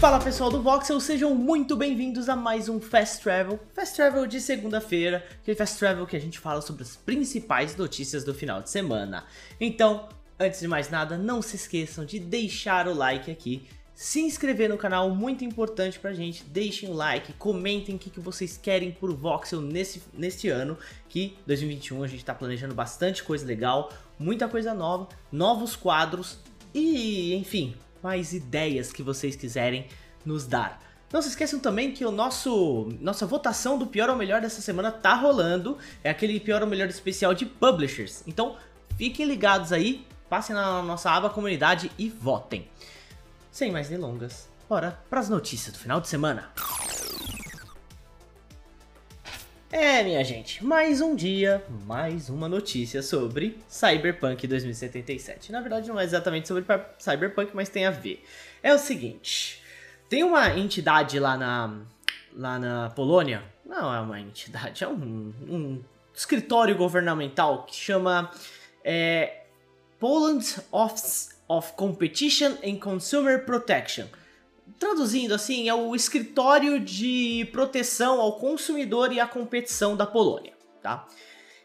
Fala pessoal do Voxel, sejam muito bem-vindos a mais um Fast Travel. Fast Travel de segunda-feira, aquele Fast Travel que a gente fala sobre as principais notícias do final de semana. Então, antes de mais nada, não se esqueçam de deixar o like aqui, se inscrever no canal, muito importante pra gente. Deixem o like, comentem o que, que vocês querem por Voxel nesse, neste ano, que 2021 a gente tá planejando bastante coisa legal, muita coisa nova, novos quadros e, enfim, mais ideias que vocês quiserem nos dar. Não se esqueçam também que o nosso nossa votação do pior ou melhor dessa semana tá rolando. É aquele pior ou melhor especial de publishers. Então, fiquem ligados aí, passem na nossa aba comunidade e votem. Sem mais delongas, bora para as notícias do final de semana. É, minha gente, mais um dia, mais uma notícia sobre Cyberpunk 2077. Na verdade, não é exatamente sobre Cyberpunk, mas tem a ver. É o seguinte: tem uma entidade lá na, lá na Polônia, não é uma entidade, é um, um escritório governamental que chama é, Poland Office of Competition and Consumer Protection traduzindo assim, é o escritório de proteção ao consumidor e à competição da Polônia, tá?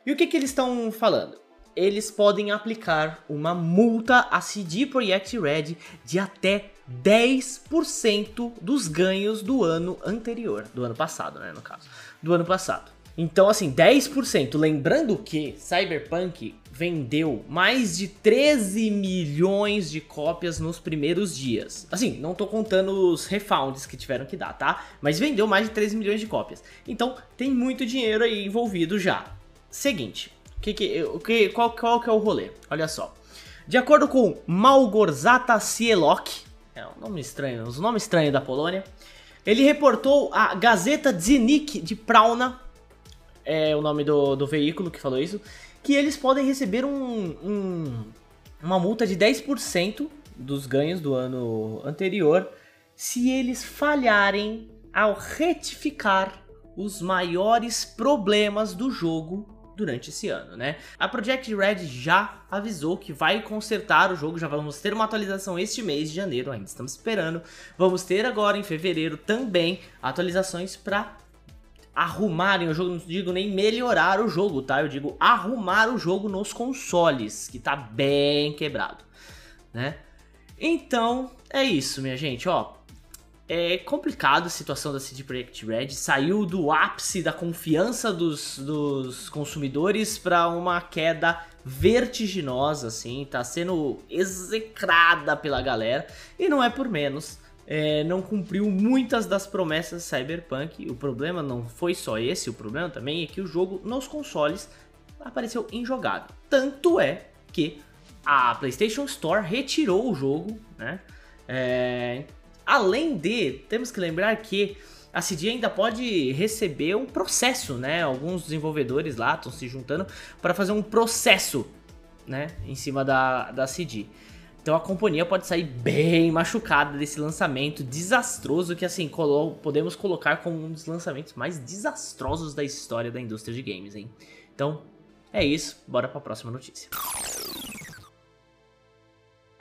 E o que, que eles estão falando? Eles podem aplicar uma multa a CD Projekt Red de até 10% dos ganhos do ano anterior, do ano passado, né, no caso, do ano passado. Então, assim, 10%. Lembrando que Cyberpunk vendeu mais de 13 milhões de cópias nos primeiros dias. Assim, não tô contando os refounds que tiveram que dar, tá? Mas vendeu mais de 13 milhões de cópias. Então, tem muito dinheiro aí envolvido já. Seguinte, que que, que, qual, qual que é o rolê? Olha só. De acordo com Malgorzata Cielok, é um nome estranho, os nomes estranhos da Polônia, ele reportou a Gazeta Dziennik de Prauna é o nome do, do veículo que falou isso, que eles podem receber um, um, uma multa de 10% dos ganhos do ano anterior se eles falharem ao retificar os maiores problemas do jogo durante esse ano, né? A Project Red já avisou que vai consertar o jogo, já vamos ter uma atualização este mês de janeiro, ainda estamos esperando. Vamos ter agora em fevereiro também atualizações para arrumarem o jogo, não digo nem melhorar o jogo, tá? Eu digo arrumar o jogo nos consoles, que tá bem quebrado, né? Então, é isso, minha gente, ó. É complicado a situação da CD Projekt Red, saiu do ápice da confiança dos, dos consumidores para uma queda vertiginosa, assim, tá sendo execrada pela galera, e não é por menos é, não cumpriu muitas das promessas Cyberpunk. O problema não foi só esse, o problema também é que o jogo nos consoles apareceu injogável. Tanto é que a PlayStation Store retirou o jogo, né? É, além de, temos que lembrar que a CD ainda pode receber um processo, né? Alguns desenvolvedores lá estão se juntando para fazer um processo, né? Em cima da, da CD. Então a companhia pode sair bem machucada desse lançamento desastroso que assim colo podemos colocar como um dos lançamentos mais desastrosos da história da indústria de games, hein? Então é isso, bora para a próxima notícia.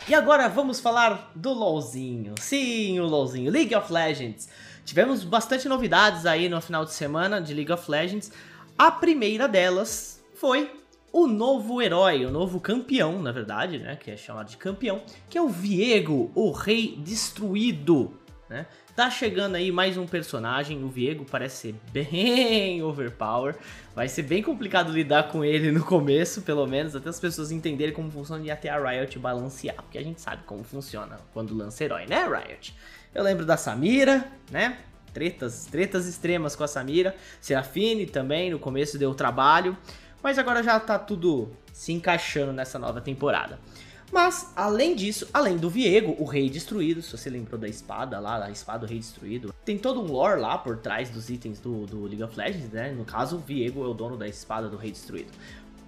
E agora vamos falar do LoLzinho. Sim, o LoLzinho, League of Legends. Tivemos bastante novidades aí no final de semana de League of Legends. A primeira delas foi o novo herói, o novo campeão, na verdade, né, que é chamado de campeão, que é o Viego, o Rei Destruído, né? Tá chegando aí mais um personagem, o Viego parece ser bem overpower, vai ser bem complicado lidar com ele no começo, pelo menos, até as pessoas entenderem como funciona e até a Riot balancear, porque a gente sabe como funciona quando lança herói, né, Riot? Eu lembro da Samira, né? Tretas, tretas extremas com a Samira, Serafine também, no começo deu trabalho, mas agora já tá tudo se encaixando nessa nova temporada. Mas, além disso, além do Viego, o Rei Destruído, se você lembrou da espada lá, a espada do Rei Destruído, tem todo um lore lá por trás dos itens do, do League of Legends, né? No caso, o Viego é o dono da espada do Rei Destruído.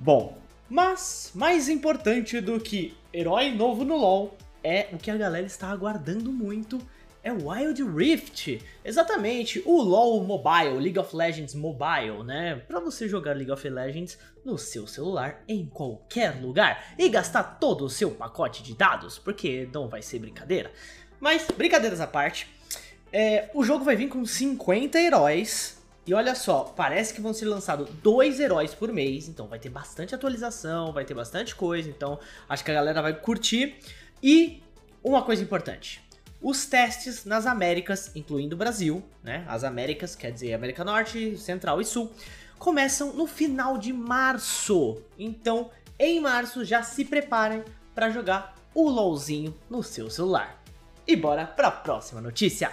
Bom, mas mais importante do que herói novo no LoL é o que a galera está aguardando muito, é Wild Rift. Exatamente, o LoL Mobile, League of Legends Mobile, né? Para você jogar League of Legends no seu celular em qualquer lugar e gastar todo o seu pacote de dados, porque não vai ser brincadeira. Mas brincadeiras à parte, é, o jogo vai vir com 50 heróis. E olha só, parece que vão ser lançados dois heróis por mês, então vai ter bastante atualização, vai ter bastante coisa, então acho que a galera vai curtir. E uma coisa importante, os testes nas Américas, incluindo o Brasil, né? As Américas, quer dizer América Norte, Central e Sul, começam no final de março. Então, em março já se preparem para jogar o LOLzinho no seu celular. E bora para a próxima notícia.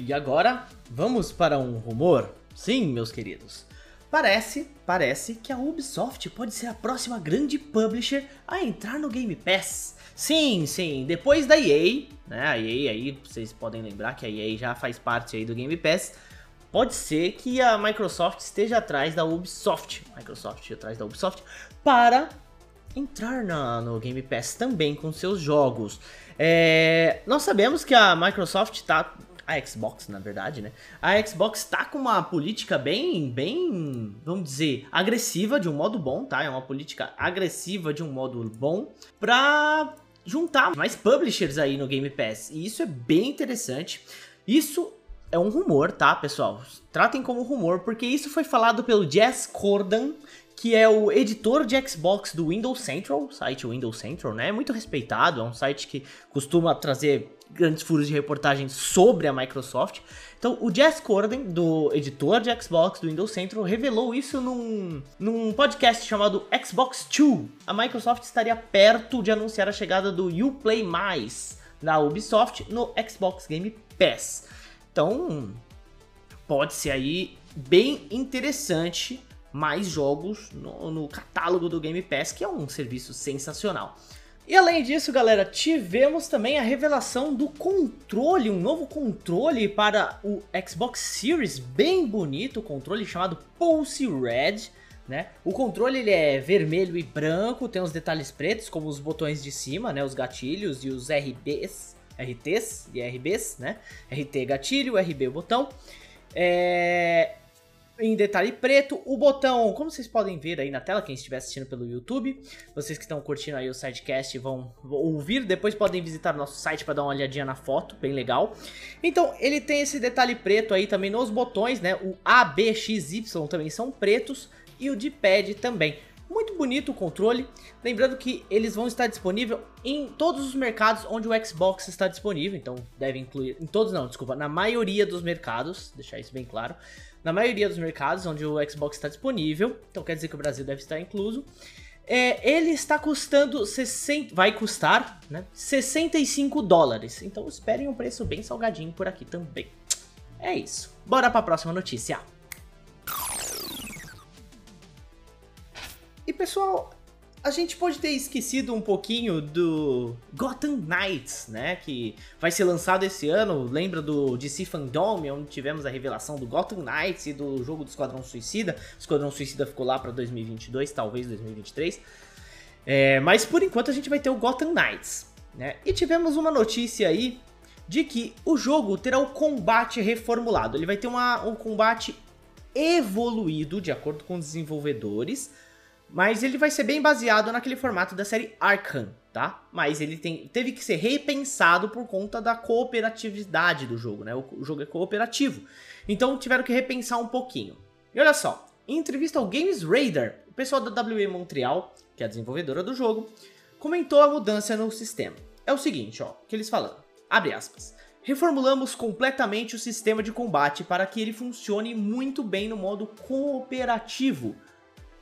E agora, vamos para um rumor? Sim, meus queridos. Parece, parece que a Ubisoft pode ser a próxima grande publisher a entrar no Game Pass. Sim, sim, depois da EA, né, a EA aí, vocês podem lembrar que a EA já faz parte aí do Game Pass, pode ser que a Microsoft esteja atrás da Ubisoft, Microsoft atrás da Ubisoft, para entrar na, no Game Pass também com seus jogos. É, nós sabemos que a Microsoft está a Xbox, na verdade, né? A Xbox tá com uma política bem, bem, vamos dizer, agressiva de um modo bom, tá? É uma política agressiva de um modo bom pra juntar mais publishers aí no Game Pass. E isso é bem interessante. Isso é um rumor, tá, pessoal? Tratem como rumor, porque isso foi falado pelo Jess Cordan, que é o editor de Xbox do Windows Central, site Windows Central, né? Muito respeitado, é um site que costuma trazer grandes furos de reportagem sobre a Microsoft. Então, o Jess Corden, do editor de Xbox do Windows Central, revelou isso num, num podcast chamado Xbox 2. A Microsoft estaria perto de anunciar a chegada do Uplay Mais da Ubisoft no Xbox Game Pass. Então, pode ser aí bem interessante mais jogos no, no, catálogo do Game Pass, que é um serviço sensacional. E além disso, galera, tivemos também a revelação do controle, um novo controle para o Xbox Series, bem bonito, o controle chamado Pulse Red. Né? O controle ele é vermelho e branco, tem os detalhes pretos, como os botões de cima, né? os gatilhos e os RBs, RTs e RBs, né? RT gatilho, RB botão. É em detalhe preto. O botão, como vocês podem ver aí na tela, quem estiver assistindo pelo YouTube, vocês que estão curtindo aí o sidecast vão ouvir, depois podem visitar o nosso site para dar uma olhadinha na foto, bem legal. Então, ele tem esse detalhe preto aí também nos botões, né? O A, B, X, Y também são pretos e o de pad também. Muito bonito o controle, lembrando que eles vão estar disponíveis em todos os mercados onde o Xbox está disponível, então deve incluir, em todos não, desculpa, na maioria dos mercados, deixar isso bem claro na maioria dos mercados onde o Xbox está disponível, então quer dizer que o Brasil deve estar incluso. É, ele está custando 60, vai custar, né, 65 dólares. Então esperem um preço bem salgadinho por aqui também. É isso. Bora para a próxima notícia. E pessoal, a gente pode ter esquecido um pouquinho do Gotham Knights, né? Que vai ser lançado esse ano. Lembra do DC Fandom, onde tivemos a revelação do Gotham Knights e do jogo do Esquadrão Suicida. O Esquadrão Suicida ficou lá para 2022, talvez 2023. É, mas por enquanto a gente vai ter o Gotham Knights, né? E tivemos uma notícia aí de que o jogo terá o combate reformulado. Ele vai ter uma, um combate evoluído, de acordo com os desenvolvedores mas ele vai ser bem baseado naquele formato da série Arkham, tá? Mas ele tem, teve que ser repensado por conta da cooperatividade do jogo, né? O, o jogo é cooperativo. Então tiveram que repensar um pouquinho. E olha só, em entrevista ao Games Radar, o pessoal da WE Montreal, que é a desenvolvedora do jogo, comentou a mudança no sistema. É o seguinte, ó, que eles falam, abre aspas. Reformulamos completamente o sistema de combate para que ele funcione muito bem no modo cooperativo.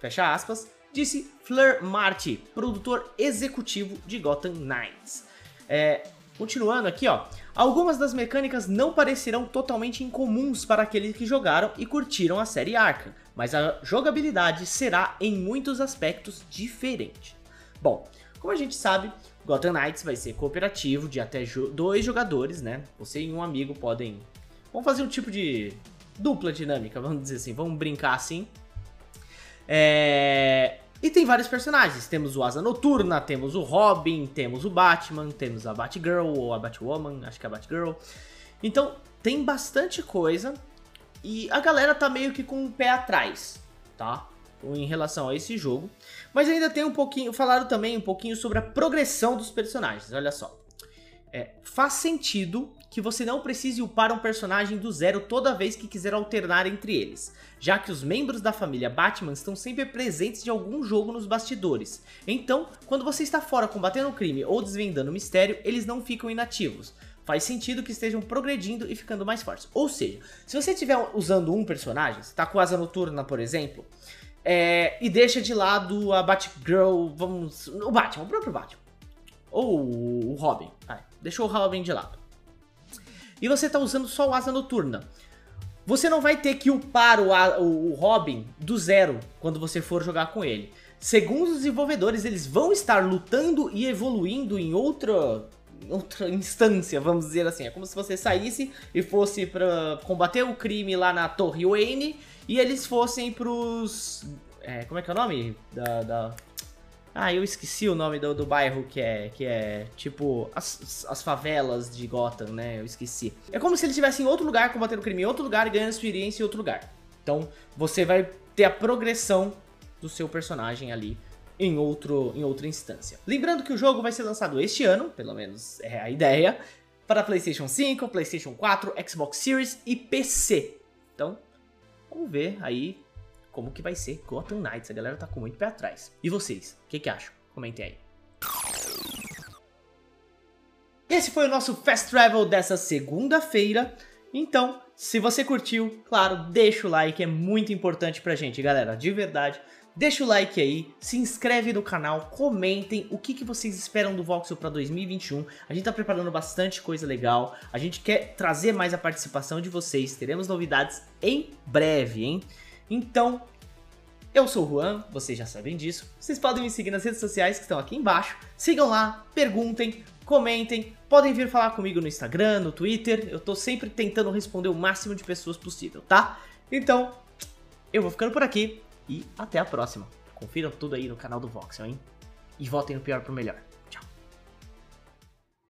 Fecha aspas disse Fleur Marty, produtor executivo de Gotham Knights. É, continuando aqui, ó, Algumas das mecânicas não parecerão totalmente incomuns para aqueles que jogaram e curtiram a série Arkham, mas a jogabilidade será em muitos aspectos diferente. Bom, como a gente sabe, Gotham Knights vai ser cooperativo de até jo dois jogadores, né? Você e um amigo podem. Vamos fazer um tipo de dupla dinâmica, vamos dizer assim, vamos brincar assim. É... E tem vários personagens. Temos o Asa Noturna, temos o Robin, temos o Batman, temos a Batgirl ou a Batwoman, acho que é a Batgirl. Então, tem bastante coisa. E a galera tá meio que com o pé atrás, tá? Em relação a esse jogo. Mas ainda tem um pouquinho. Falaram também um pouquinho sobre a progressão dos personagens. Olha só. É, faz sentido que você não precise upar um personagem do zero toda vez que quiser alternar entre eles, já que os membros da família Batman estão sempre presentes de algum jogo nos bastidores. Então, quando você está fora combatendo um crime ou desvendando um mistério, eles não ficam inativos. Faz sentido que estejam progredindo e ficando mais fortes. Ou seja, se você estiver usando um personagem, você tá com Asa Noturna, por exemplo, é, e deixa de lado a Batgirl, vamos... o Batman, o próprio Batman. Ou o Robin, vai, deixou o Robin de lado e você está usando só o Asa Noturna. Você não vai ter que upar o, o, o Robin do zero quando você for jogar com ele. Segundo os desenvolvedores, eles vão estar lutando e evoluindo em outra outra instância, vamos dizer assim. É como se você saísse e fosse para combater o crime lá na Torre Wayne e eles fossem pros. É, como é que é o nome? Da, da, ah, eu esqueci o nome do, do bairro que é, que é tipo as, as favelas de Gotham, né? Eu esqueci. É como se ele estivesse em outro lugar combatendo crime em outro lugar ganhando experiência em outro lugar. Então você vai ter a progressão do seu personagem ali em, outro, em outra instância. Lembrando que o jogo vai ser lançado este ano, pelo menos é a ideia, para PlayStation 5, PlayStation 4, Xbox Series e PC. Então, vamos ver aí como que vai ser Gotham Knights. A galera tá com muito pé atrás. E vocês, o que, que acham? Comentem aí. Esse foi o nosso Fast Travel dessa segunda-feira. Então, se você curtiu, claro, deixa o like, é muito importante pra gente, galera, de verdade. Deixa o like aí, se inscreve no canal, comentem o que, que vocês esperam do Voxel para 2021. A gente tá preparando bastante coisa legal, a gente quer trazer mais a participação de vocês, teremos novidades em breve, hein? Então, eu sou o Juan, vocês já sabem disso. Vocês podem me seguir nas redes sociais que estão aqui embaixo. Sigam lá, perguntem, comentem. Podem vir falar comigo no Instagram, no Twitter. Eu tô sempre tentando responder o máximo de pessoas possível, tá? Então, eu vou ficando por aqui e até a próxima. Confiram tudo aí no canal do Voxel, hein? E votem no pior pro melhor.